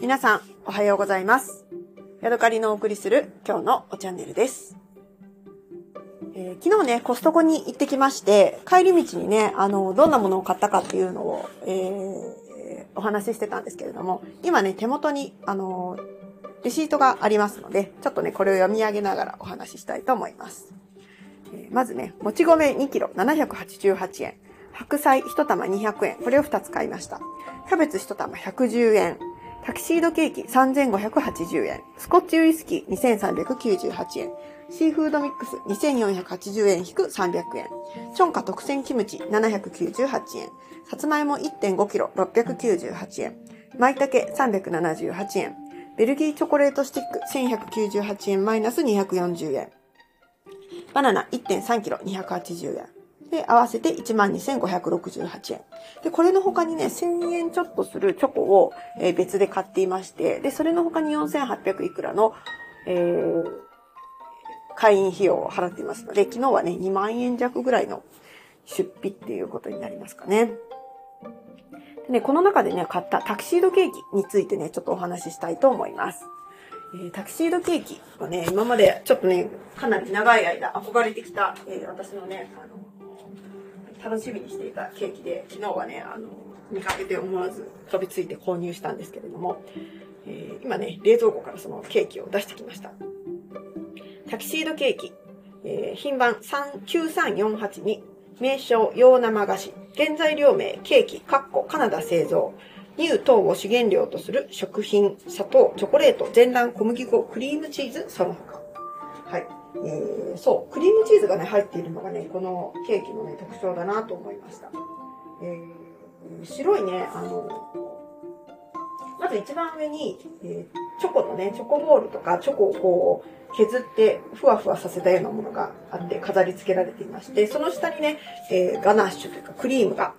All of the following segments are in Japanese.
皆さん、おはようございます。ヤドカリのお送りする今日のおチャンネルです。えー昨日ね、コストコに行ってきまして、帰り道にね、あの、どんなものを買ったかっていうのを、えーお話ししてたんですけれども、今ね、手元に、あの、レシートがありますので、ちょっとね、これを読み上げながらお話ししたいと思います。えーまずね、もち米2キロ788円。白菜1玉200円。これを2つ買いました。キャベツ1玉110円。タキシードケーキ3580円。スコッチウイスキー2398円。シーフードミックス2480円引く300円。チョンカ特選キムチ798円。さつまいも1.5キロ698円。舞茸378円。ベルギーチョコレートスティック1198円マイナス240円。バナナ1.3キロ280円。で、合わせて12,568円。で、これの他にね、1000円ちょっとするチョコを、えー別で買っていまして、で、それの他に4800いくらの、えー、会員費用を払っていますので、昨日はね、2万円弱ぐらいの出費っていうことになりますかね。でね、この中でね、買ったタキシードケーキについてね、ちょっとお話ししたいと思います。えータキシードケーキはね、今までちょっとね、かなり長い間憧れてきた、えー私のね、あの、楽しみにしていたケーキで、昨日はね、あの、見かけて思わず飛びついて購入したんですけれども、えー今ね、冷蔵庫からそのケーキを出してきました。タキシードケーキ、えー品番39348名称洋生菓子、原材料名ケーキ、カッコカナダ製造、乳糖を主原料とする食品、砂糖、チョコレート、全卵、小麦粉、クリームチーズ、その他。はい。えー、そう、クリームチーズがね、入っているのがね、このケーキのね、特徴だなと思いました。えー、白いね、あの、まず一番上に、えーチョコのね、チョコボールとか、チョコをこう、削って、ふわふわさせたようなものがあって、飾り付けられていまして、その下にね、えーガナッシュというか、クリームが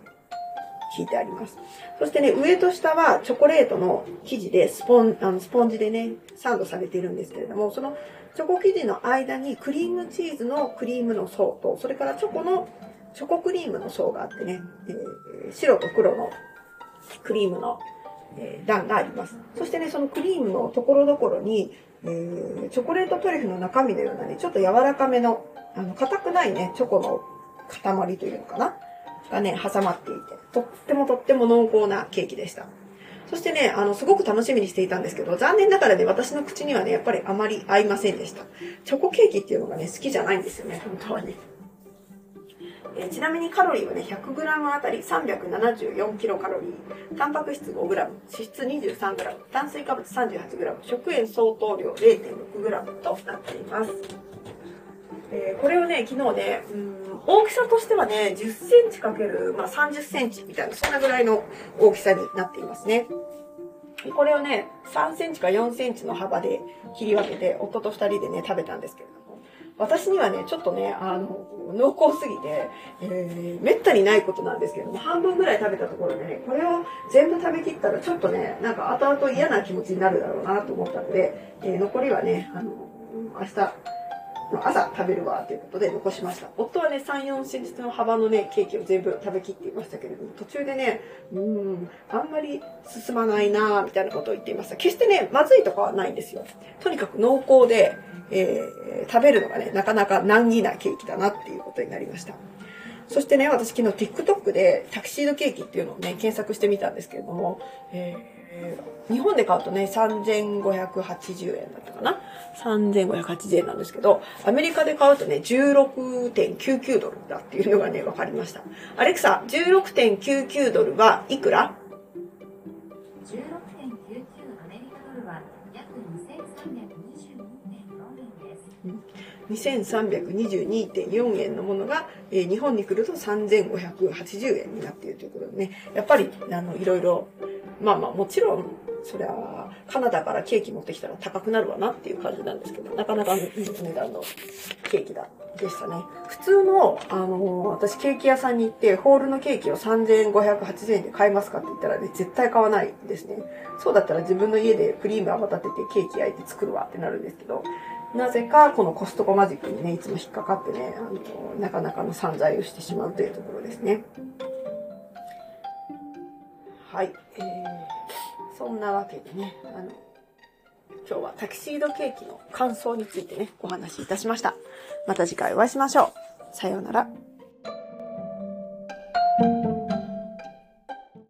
引いてあります。そしてね、上と下はチョコレートの生地で、スポン、あの、スポンジでね、サンドされているんですけれども、そのチョコ生地の間にクリームチーズのクリームの層と、それからチョコの、チョコクリームの層があってね、えー白と黒のクリームの、えー段があります。そしてね、そのクリームのところどころに、えーチョコレートトリュフの中身のようなね、ちょっと柔らかめの、あの、硬くないね、チョコの塊というのかながね、挟まっていて、とってもとっても濃厚なケーキでした。そしてね、あの、すごく楽しみにしていたんですけど、残念ながらね、私の口にはね、やっぱりあまり合いませんでした。チョコケーキっていうのがね、好きじゃないんですよね、本当はね。えちなみにカロリーはね、100g あたり374キロカロリー、タンパク質 5g、脂質 23g、炭水化物 38g、食塩相当量 0.6g となっています。えーこれをね、昨日ね、うん大きさとしてはね、10センチかける、まあ、30センチみたいな、そんなぐらいの大きさになっていますね。これをね、3センチか4センチの幅で切り分けて、夫と2人でね、食べたんですけれども、私にはね、ちょっとね、あの、濃厚すぎて、えー、めったにないことなんですけれども、半分ぐらい食べたところでね、これを全部食べきったら、ちょっとね、なんか後々嫌な気持ちになるだろうなと思ったので、えー残りはね、あの、明日、朝食べるわということで残しました。夫はね、3、4センチの幅のね、ケーキを全部食べきっていましたけれども、途中でね、うーん、あんまり進まないな、みたいなことを言っていました。決してね、まずいとかはないんですよ。とにかく濃厚で、えー食べるのがね、なかなか難儀なケーキだなっていうことになりました。そしてね、私昨日 TikTok でタキシードケーキっていうのをね、検索してみたんですけれども、え日本で買うとね、3580円だったかな ?3580 円なんですけど、アメリカで買うとね、16.99ドルだっていうのがね、分かりました。アレクサ、16.99ドルはいくら？16.99アメリカドルは約2322.4円です。2322.4円のものが、えー日本に来ると3580円になっているということでね、やっぱり、あの、いろいろ、まあまあ、もちろん、そりゃ、カナダからケーキ持ってきたら高くなるわなっていう感じなんですけど、なかなかいい値段のケーキだ、でしたね。普通の、あの私ケーキ屋さんに行って、ホールのケーキを3580円で買えますかって言ったらね、絶対買わないですね。そうだったら自分の家でクリーム泡立ててケーキ焼いて作るわってなるんですけど、なぜかこのコストコマジックにね、いつも引っかかってね、あの、なかなかの散財をしてしまうというところですね。はい。えー、そんなわけでね、あの、今日はタキシードケーキの感想についてね、お話しいたしました。また次回お会いしましょう。さようなら。